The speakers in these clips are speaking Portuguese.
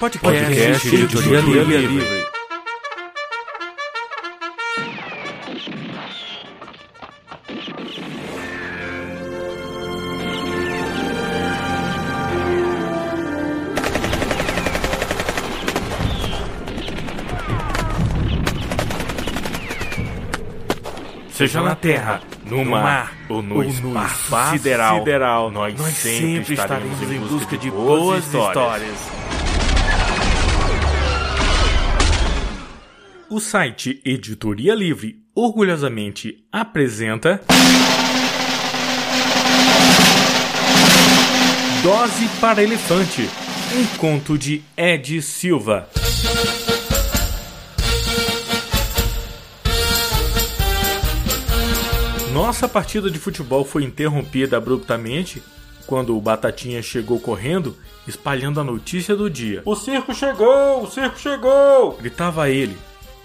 Podcast, Podcast Editoria Livre. Livre. Seja na terra, no mar ou no, ou espaço, no sideral, sideral, nós, nós sempre estaremos em busca de boas histórias. histórias. O site Editoria Livre orgulhosamente apresenta. Dose para Elefante um conto de Ed Silva. Nossa partida de futebol foi interrompida abruptamente quando o Batatinha chegou correndo, espalhando a notícia do dia. O circo chegou! O circo chegou! Gritava ele,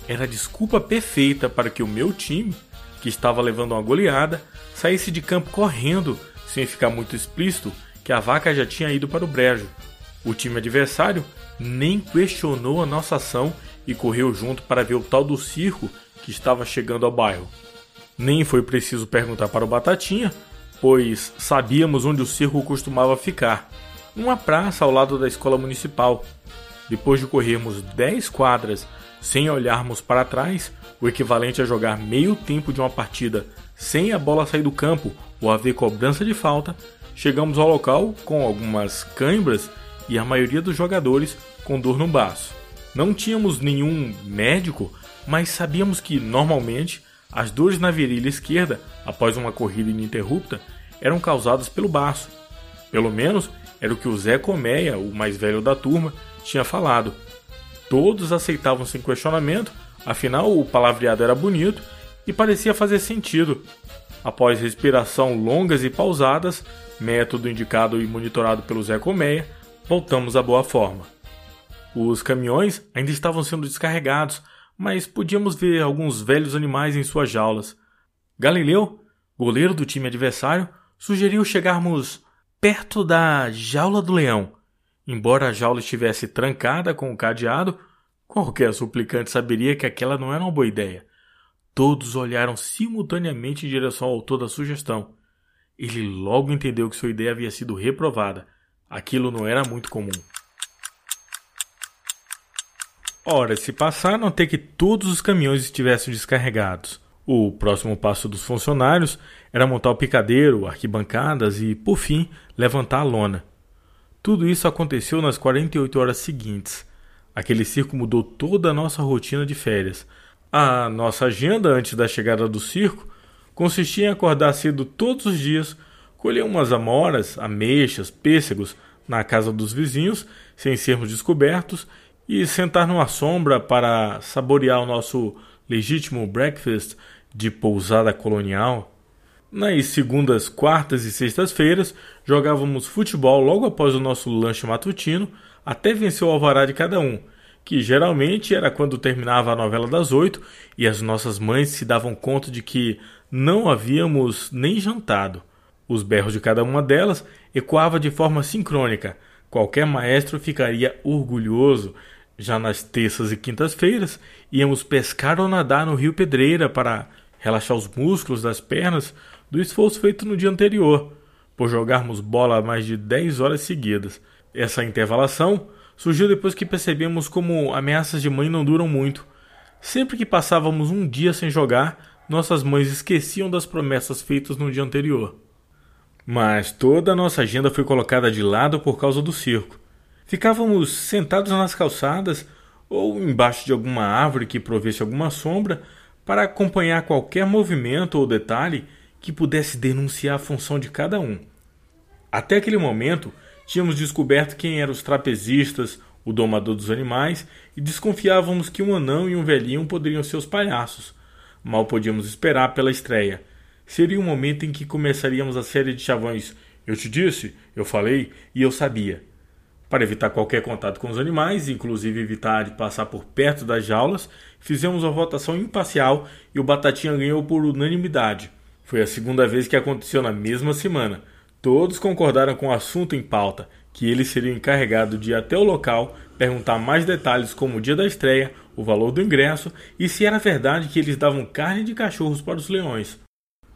era a desculpa perfeita para que o meu time, que estava levando uma goleada, saísse de campo correndo, sem ficar muito explícito que a vaca já tinha ido para o brejo. O time adversário nem questionou a nossa ação e correu junto para ver o tal do circo que estava chegando ao bairro. Nem foi preciso perguntar para o Batatinha, pois sabíamos onde o circo costumava ficar, numa praça ao lado da escola municipal. Depois de corrermos 10 quadras sem olharmos para trás, o equivalente a jogar meio tempo de uma partida sem a bola sair do campo ou haver cobrança de falta, chegamos ao local com algumas cãibras e a maioria dos jogadores com dor no baço. Não tínhamos nenhum médico, mas sabíamos que normalmente as dores na virilha esquerda após uma corrida ininterrupta eram causadas pelo baço. Pelo menos era o que o Zé Comeia, o mais velho da turma, tinha falado. Todos aceitavam sem questionamento, afinal o palavreado era bonito e parecia fazer sentido. Após respiração longas e pausadas, método indicado e monitorado pelo Zé Colmeia, voltamos à boa forma. Os caminhões ainda estavam sendo descarregados, mas podíamos ver alguns velhos animais em suas jaulas. Galileu, goleiro do time adversário, sugeriu chegarmos perto da jaula do leão Embora a jaula estivesse trancada com o cadeado, qualquer suplicante saberia que aquela não era uma boa ideia. Todos olharam simultaneamente em direção ao autor da sugestão. Ele logo entendeu que sua ideia havia sido reprovada. Aquilo não era muito comum. Horas se passaram até que todos os caminhões estivessem descarregados. O próximo passo dos funcionários era montar o picadeiro, arquibancadas e, por fim, levantar a lona. Tudo isso aconteceu nas 48 horas seguintes. Aquele circo mudou toda a nossa rotina de férias. A nossa agenda antes da chegada do circo consistia em acordar cedo todos os dias, colher umas amoras, ameixas, pêssegos na casa dos vizinhos, sem sermos descobertos, e sentar numa sombra para saborear o nosso legítimo breakfast de pousada colonial. Nas segundas, quartas e sextas-feiras, jogávamos futebol logo após o nosso lanche matutino, até vencer o alvará de cada um, que geralmente era quando terminava a novela das oito e as nossas mães se davam conta de que não havíamos nem jantado. Os berros de cada uma delas ecoava de forma sincrônica. Qualquer maestro ficaria orgulhoso. Já nas terças e quintas-feiras, íamos pescar ou nadar no rio Pedreira para relaxar os músculos das pernas do esforço feito no dia anterior, por jogarmos bola mais de 10 horas seguidas. Essa intervalação surgiu depois que percebemos como ameaças de mãe não duram muito. Sempre que passávamos um dia sem jogar, nossas mães esqueciam das promessas feitas no dia anterior. Mas toda a nossa agenda foi colocada de lado por causa do circo. Ficávamos sentados nas calçadas ou embaixo de alguma árvore que provesse alguma sombra para acompanhar qualquer movimento ou detalhe que pudesse denunciar a função de cada um. Até aquele momento, tínhamos descoberto quem eram os trapezistas, o domador dos animais, e desconfiávamos que um anão e um velhinho poderiam ser os palhaços. Mal podíamos esperar pela estreia. Seria o momento em que começaríamos a série de chavões Eu te disse, eu falei e eu sabia. Para evitar qualquer contato com os animais, inclusive evitar de passar por perto das jaulas, fizemos uma votação imparcial e o Batatinha ganhou por unanimidade. Foi a segunda vez que aconteceu na mesma semana. Todos concordaram com o assunto em pauta que ele seria encarregado de ir até o local, perguntar mais detalhes como o dia da estreia, o valor do ingresso e se era verdade que eles davam carne de cachorros para os leões.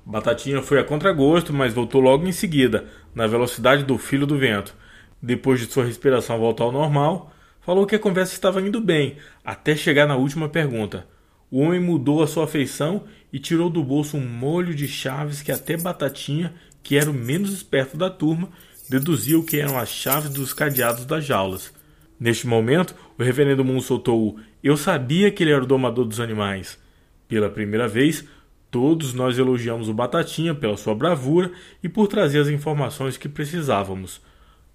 Batatinha foi a contragosto, mas voltou logo em seguida, na velocidade do filho do vento. Depois de sua respiração voltar ao normal, falou que a conversa estava indo bem, até chegar na última pergunta. O homem mudou a sua feição e tirou do bolso um molho de chaves que até Batatinha, que era o menos esperto da turma, deduziu que eram as chaves dos cadeados das jaulas. Neste momento, o reverendo Moon soltou o Eu sabia que ele era o domador dos animais. Pela primeira vez, todos nós elogiamos o Batatinha pela sua bravura e por trazer as informações que precisávamos.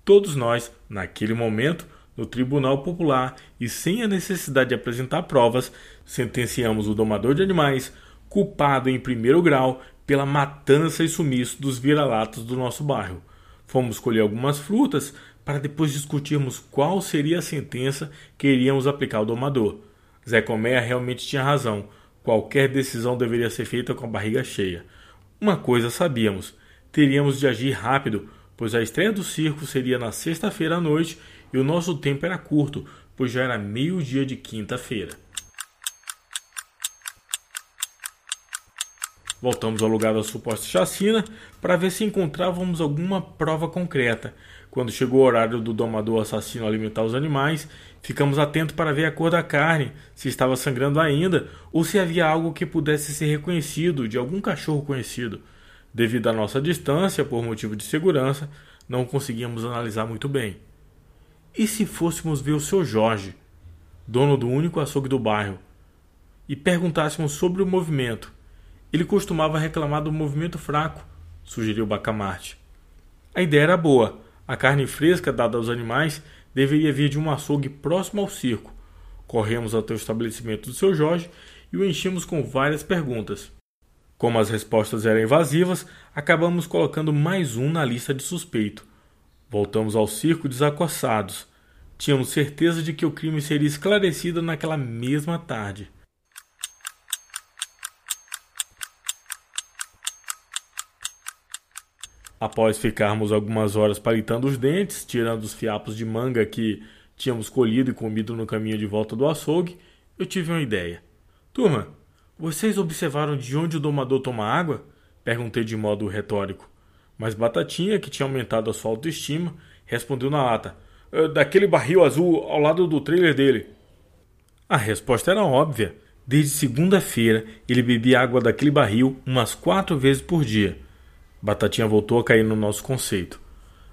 Todos nós, naquele momento, no Tribunal Popular e sem a necessidade de apresentar provas, sentenciamos o domador de animais, culpado em primeiro grau pela matança e sumiço dos vira-latas do nosso bairro. Fomos colher algumas frutas para depois discutirmos qual seria a sentença que iríamos aplicar ao domador. Zé Colmeia realmente tinha razão. Qualquer decisão deveria ser feita com a barriga cheia. Uma coisa sabíamos: teríamos de agir rápido, pois a estreia do circo seria na sexta-feira à noite e o nosso tempo era curto, pois já era meio-dia de quinta-feira. Voltamos ao lugar da suposta chacina para ver se encontrávamos alguma prova concreta. Quando chegou o horário do domador assassino alimentar os animais, ficamos atentos para ver a cor da carne, se estava sangrando ainda ou se havia algo que pudesse ser reconhecido de algum cachorro conhecido. Devido à nossa distância, por motivo de segurança, não conseguíamos analisar muito bem. E se fôssemos ver o seu Jorge, dono do único açougue do bairro, e perguntássemos sobre o movimento? Ele costumava reclamar do movimento fraco, sugeriu Bacamarte. A ideia era boa. A carne fresca dada aos animais deveria vir de um açougue próximo ao circo. Corremos até o estabelecimento do seu Jorge e o enchemos com várias perguntas. Como as respostas eram evasivas, acabamos colocando mais um na lista de suspeito. Voltamos ao circo desacossados. Tínhamos certeza de que o crime seria esclarecido naquela mesma tarde. Após ficarmos algumas horas palitando os dentes, tirando os fiapos de manga que tínhamos colhido e comido no caminho de volta do açougue, eu tive uma ideia. Turma, vocês observaram de onde o domador toma água? Perguntei de modo retórico. Mas Batatinha, que tinha aumentado a sua autoestima, respondeu na lata: é, Daquele barril azul ao lado do trailer dele. A resposta era óbvia. Desde segunda-feira ele bebia água daquele barril umas quatro vezes por dia. Batatinha voltou a cair no nosso conceito.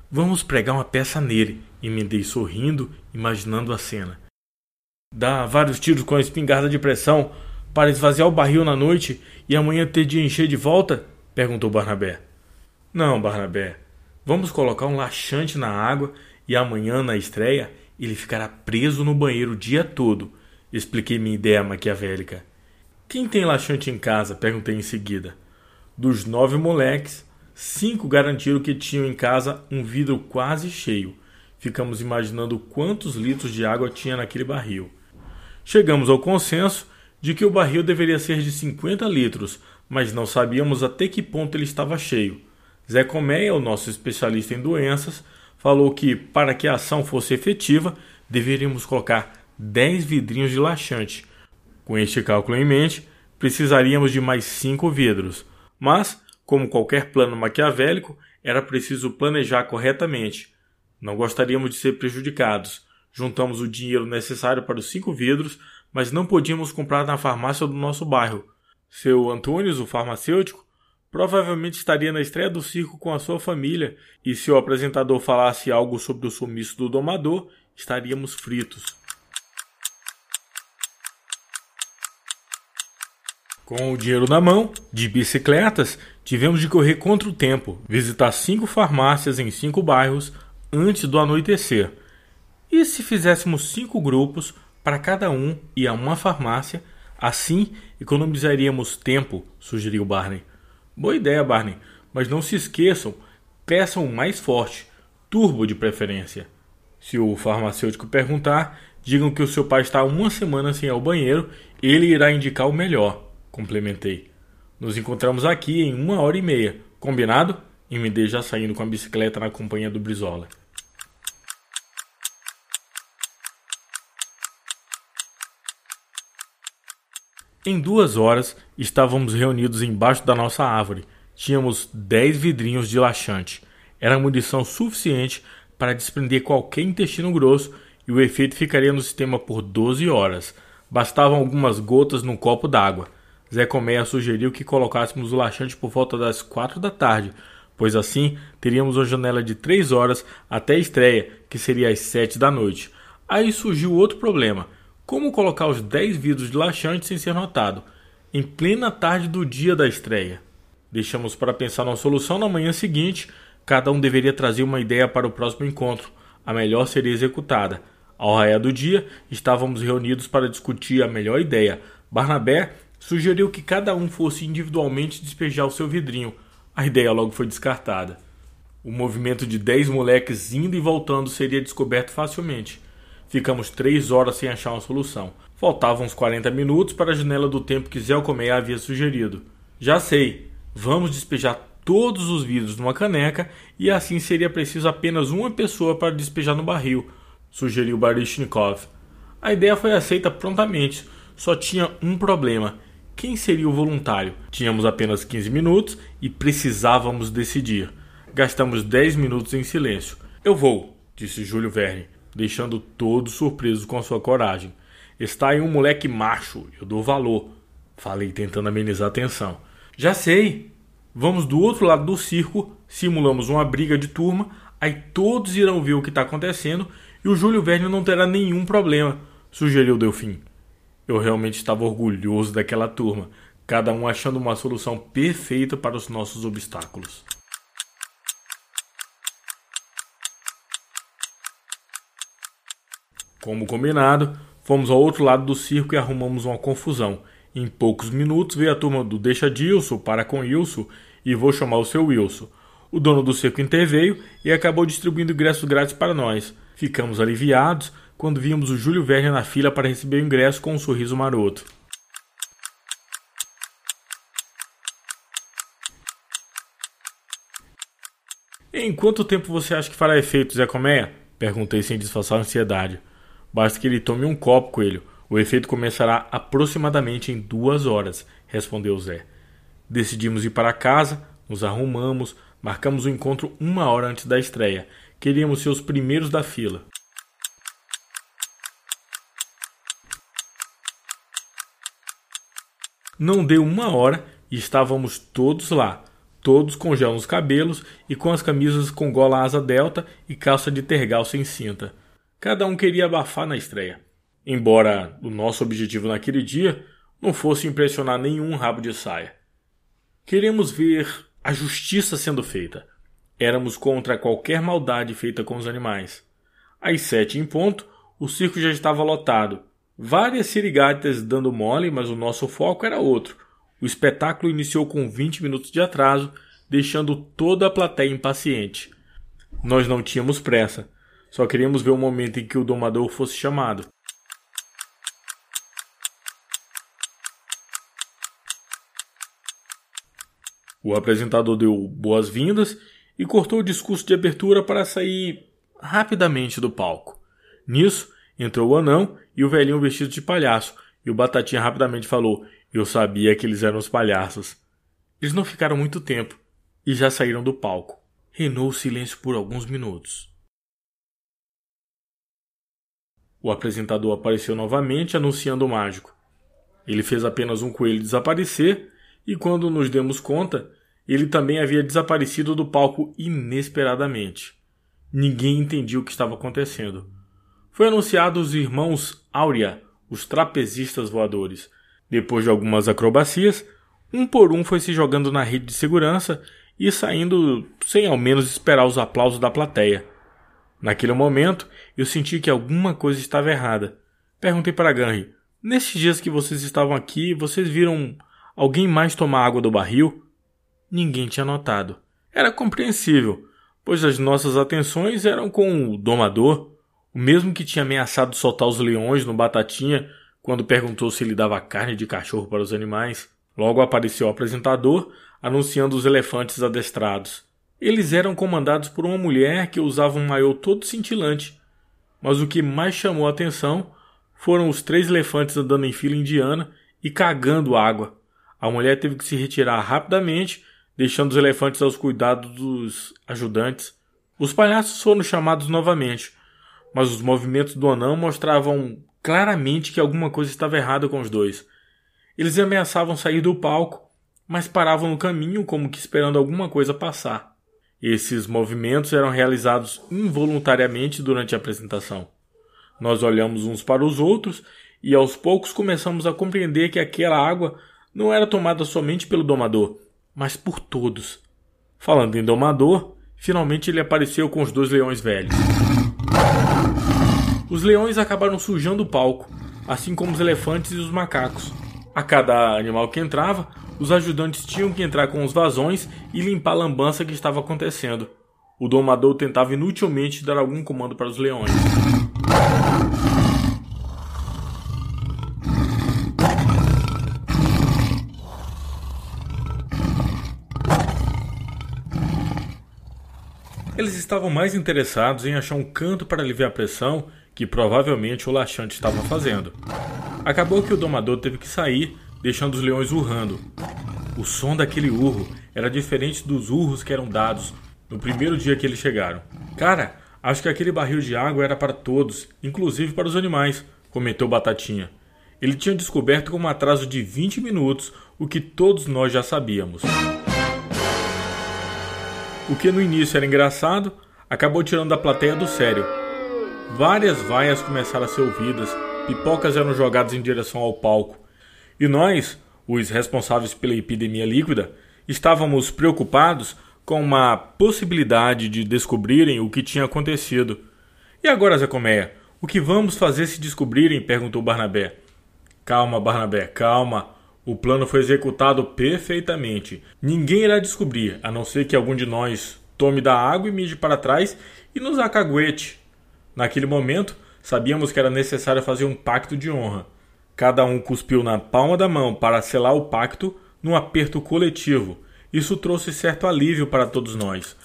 Vamos pregar uma peça nele, emendei sorrindo, imaginando a cena. Dá vários tiros com a espingarda de pressão para esvaziar o barril na noite e amanhã ter de encher de volta? perguntou Barnabé. Não, Barnabé. Vamos colocar um laxante na água e amanhã, na estreia, ele ficará preso no banheiro o dia todo. Expliquei minha ideia maquiavélica. Quem tem laxante em casa? perguntei em seguida. Dos nove moleques, Cinco garantiram que tinham em casa um vidro quase cheio. Ficamos imaginando quantos litros de água tinha naquele barril. Chegamos ao consenso de que o barril deveria ser de 50 litros, mas não sabíamos até que ponto ele estava cheio. Zé Colmeia, o nosso especialista em doenças, falou que, para que a ação fosse efetiva, deveríamos colocar 10 vidrinhos de laxante. Com este cálculo em mente, precisaríamos de mais 5 vidros. Mas como qualquer plano maquiavélico, era preciso planejar corretamente. Não gostaríamos de ser prejudicados. Juntamos o dinheiro necessário para os cinco vidros, mas não podíamos comprar na farmácia do nosso bairro. Seu Antônio, o farmacêutico, provavelmente estaria na estreia do circo com a sua família, e se o apresentador falasse algo sobre o sumiço do domador, estaríamos fritos. Com o dinheiro na mão, de bicicletas, tivemos de correr contra o tempo, visitar cinco farmácias em cinco bairros antes do anoitecer. E se fizéssemos cinco grupos para cada um ir a uma farmácia, assim economizaríamos tempo, sugeriu Barney. Boa ideia, Barney, mas não se esqueçam, peçam o mais forte, turbo de preferência. Se o farmacêutico perguntar, digam que o seu pai está uma semana sem ir ao banheiro, ele irá indicar o melhor complementei. Nos encontramos aqui em uma hora e meia. Combinado? Emendei já saindo com a bicicleta na companhia do Brizola. Em duas horas, estávamos reunidos embaixo da nossa árvore. Tínhamos dez vidrinhos de laxante. Era munição suficiente para desprender qualquer intestino grosso e o efeito ficaria no sistema por 12 horas. Bastavam algumas gotas num copo d'água. Zé Colmeia sugeriu que colocássemos o laxante por volta das quatro da tarde, pois assim teríamos uma janela de três horas até a estreia, que seria às sete da noite. Aí surgiu outro problema como colocar os 10 vidros de laxante sem ser notado, em plena tarde do dia da estreia? Deixamos para pensar na solução na manhã seguinte. Cada um deveria trazer uma ideia para o próximo encontro. A melhor seria executada. Ao raiar do dia, estávamos reunidos para discutir a melhor ideia. Barnabé sugeriu que cada um fosse individualmente despejar o seu vidrinho. A ideia logo foi descartada. O movimento de dez moleques indo e voltando seria descoberto facilmente. Ficamos três horas sem achar uma solução. Faltavam uns 40 minutos para a janela do tempo que Zé Alcomeia havia sugerido. Já sei, vamos despejar todos os vidros numa caneca e assim seria preciso apenas uma pessoa para despejar no barril, sugeriu Baryshnikov. A ideia foi aceita prontamente, só tinha um problema. Quem seria o voluntário? Tínhamos apenas 15 minutos e precisávamos decidir. Gastamos 10 minutos em silêncio. Eu vou, disse Júlio Verne deixando todos surpresos com sua coragem. Está aí um moleque macho, eu dou valor. Falei tentando amenizar a tensão. Já sei. Vamos do outro lado do circo, simulamos uma briga de turma, aí todos irão ver o que está acontecendo e o Júlio Verne não terá nenhum problema, sugeriu Delfim. Eu realmente estava orgulhoso daquela turma, cada um achando uma solução perfeita para os nossos obstáculos. Como combinado, fomos ao outro lado do circo e arrumamos uma confusão. Em poucos minutos veio a turma do Deixa Dilson para com Wilson e vou chamar o seu Wilson. O dono do circo interveio e acabou distribuindo ingressos grátis para nós. Ficamos aliviados quando vimos o Júlio Verne na fila para receber o ingresso com um sorriso maroto. Em quanto tempo você acha que fará efeito, Zé Comé? Perguntei sem disfarçar a ansiedade. Basta que ele tome um copo, coelho. O efeito começará aproximadamente em duas horas, respondeu Zé. Decidimos ir para casa, nos arrumamos, marcamos o encontro uma hora antes da estreia. Queríamos ser os primeiros da fila. Não deu uma hora e estávamos todos lá, todos com gel nos cabelos e com as camisas com gola asa delta e calça de tergal sem cinta. Cada um queria abafar na estreia. Embora o nosso objetivo naquele dia não fosse impressionar nenhum rabo de saia. Queremos ver a justiça sendo feita. Éramos contra qualquer maldade feita com os animais. Às sete em ponto, o circo já estava lotado. Várias sirigatas dando mole, mas o nosso foco era outro. O espetáculo iniciou com 20 minutos de atraso, deixando toda a plateia impaciente. Nós não tínhamos pressa. Só queríamos ver o momento em que o domador fosse chamado. O apresentador deu boas-vindas e cortou o discurso de abertura para sair rapidamente do palco. Nisso, entrou o anão e o velhinho vestido de palhaço, e o Batatinha rapidamente falou: Eu sabia que eles eram os palhaços. Eles não ficaram muito tempo e já saíram do palco. Reinou o silêncio por alguns minutos. O apresentador apareceu novamente anunciando o mágico. Ele fez apenas um coelho desaparecer e, quando nos demos conta, ele também havia desaparecido do palco inesperadamente. Ninguém entendia o que estava acontecendo. Foi anunciado os irmãos Áurea, os trapezistas voadores. Depois de algumas acrobacias, um por um foi se jogando na rede de segurança e saindo sem ao menos esperar os aplausos da plateia. Naquele momento, eu senti que alguma coisa estava errada. Perguntei para Ganri: Nesses dias que vocês estavam aqui, vocês viram alguém mais tomar água do barril? Ninguém tinha notado. Era compreensível, pois as nossas atenções eram com o domador, o mesmo que tinha ameaçado soltar os leões no Batatinha quando perguntou se ele dava carne de cachorro para os animais. Logo apareceu o apresentador anunciando os elefantes adestrados. Eles eram comandados por uma mulher que usava um maiô todo cintilante, mas o que mais chamou a atenção foram os três elefantes andando em fila indiana e cagando água. A mulher teve que se retirar rapidamente, deixando os elefantes aos cuidados dos ajudantes. Os palhaços foram chamados novamente, mas os movimentos do anão mostravam claramente que alguma coisa estava errada com os dois. Eles ameaçavam sair do palco, mas paravam no caminho como que esperando alguma coisa passar. Esses movimentos eram realizados involuntariamente durante a apresentação. Nós olhamos uns para os outros e aos poucos começamos a compreender que aquela água não era tomada somente pelo domador, mas por todos. Falando em domador, finalmente ele apareceu com os dois leões velhos. Os leões acabaram sujando o palco, assim como os elefantes e os macacos. A cada animal que entrava, os ajudantes tinham que entrar com os vazões e limpar a lambança que estava acontecendo. O domador tentava inutilmente dar algum comando para os leões. Eles estavam mais interessados em achar um canto para aliviar a pressão que provavelmente o laxante estava fazendo. Acabou que o domador teve que sair, deixando os leões urrando. O som daquele urro era diferente dos urros que eram dados no primeiro dia que eles chegaram. Cara, acho que aquele barril de água era para todos, inclusive para os animais, comentou Batatinha. Ele tinha descoberto com um atraso de 20 minutos o que todos nós já sabíamos. O que no início era engraçado, acabou tirando a plateia do sério. Várias vaias começaram a ser ouvidas, pipocas eram jogadas em direção ao palco. E nós, os responsáveis pela epidemia líquida, estávamos preocupados com uma possibilidade de descobrirem o que tinha acontecido. E agora, Zé Colmeia, o que vamos fazer se descobrirem? perguntou Barnabé. Calma, Barnabé, calma. O plano foi executado perfeitamente. Ninguém irá descobrir, a não ser que algum de nós tome da água e mide para trás e nos acaguete. Naquele momento, sabíamos que era necessário fazer um pacto de honra. Cada um cuspiu na palma da mão para selar o pacto num aperto coletivo. Isso trouxe certo alívio para todos nós.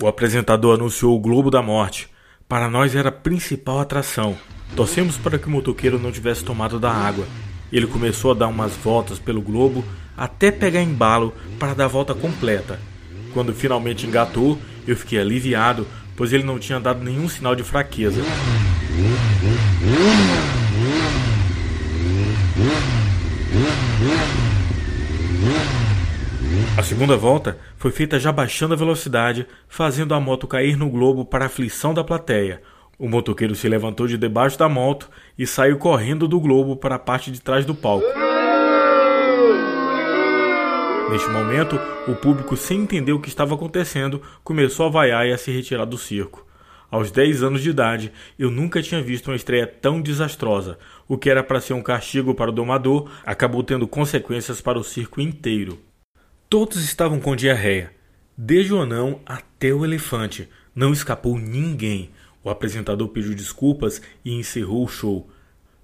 O apresentador anunciou o Globo da Morte. Para nós era a principal atração. Torcemos para que o motoqueiro não tivesse tomado da água. Ele começou a dar umas voltas pelo globo até pegar embalo para dar a volta completa. Quando finalmente engatou, eu fiquei aliviado, pois ele não tinha dado nenhum sinal de fraqueza. A segunda volta foi feita já baixando a velocidade, fazendo a moto cair no globo para a aflição da plateia, o motoqueiro se levantou de debaixo da moto e saiu correndo do globo para a parte de trás do palco. Neste momento, o público, sem entender o que estava acontecendo, começou a vaiar e a se retirar do circo. Aos 10 anos de idade, eu nunca tinha visto uma estreia tão desastrosa. O que era para ser um castigo para o domador acabou tendo consequências para o circo inteiro. Todos estavam com diarreia, desde o anão até o elefante. Não escapou ninguém. O apresentador pediu desculpas e encerrou o show.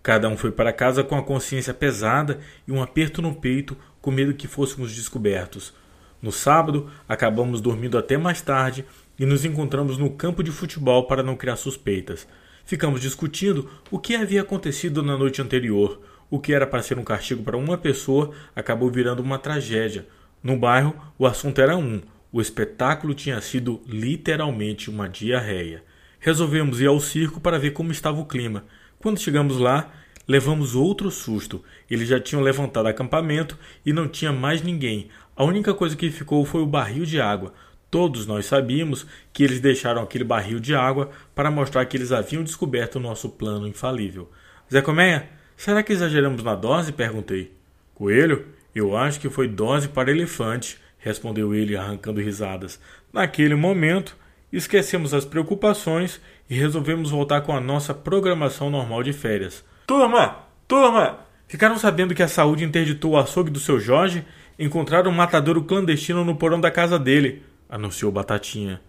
Cada um foi para casa com a consciência pesada e um aperto no peito, com medo que fôssemos descobertos. No sábado, acabamos dormindo até mais tarde e nos encontramos no campo de futebol para não criar suspeitas. Ficamos discutindo o que havia acontecido na noite anterior. O que era para ser um castigo para uma pessoa acabou virando uma tragédia. No bairro, o assunto era um: o espetáculo tinha sido literalmente uma diarreia. Resolvemos ir ao circo para ver como estava o clima. Quando chegamos lá, levamos outro susto. Eles já tinham levantado acampamento e não tinha mais ninguém. A única coisa que ficou foi o barril de água. Todos nós sabíamos que eles deixaram aquele barril de água para mostrar que eles haviam descoberto o nosso plano infalível. Zé Coméia, será que exageramos na dose? perguntei. Coelho, eu acho que foi dose para elefante, respondeu ele arrancando risadas. Naquele momento, esquecemos as preocupações e resolvemos voltar com a nossa programação normal de férias. Turma! Turma! Ficaram sabendo que a saúde interditou o açougue do seu Jorge? Encontraram um matadouro clandestino no porão da casa dele, anunciou Batatinha.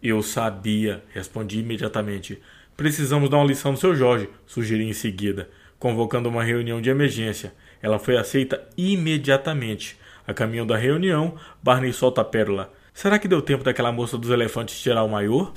Eu sabia, respondi imediatamente. Precisamos dar uma lição no seu Jorge, sugeri em seguida, convocando uma reunião de emergência. Ela foi aceita imediatamente. A caminho da reunião, Barney solta a pérola. Será que deu tempo daquela moça dos elefantes tirar o maior?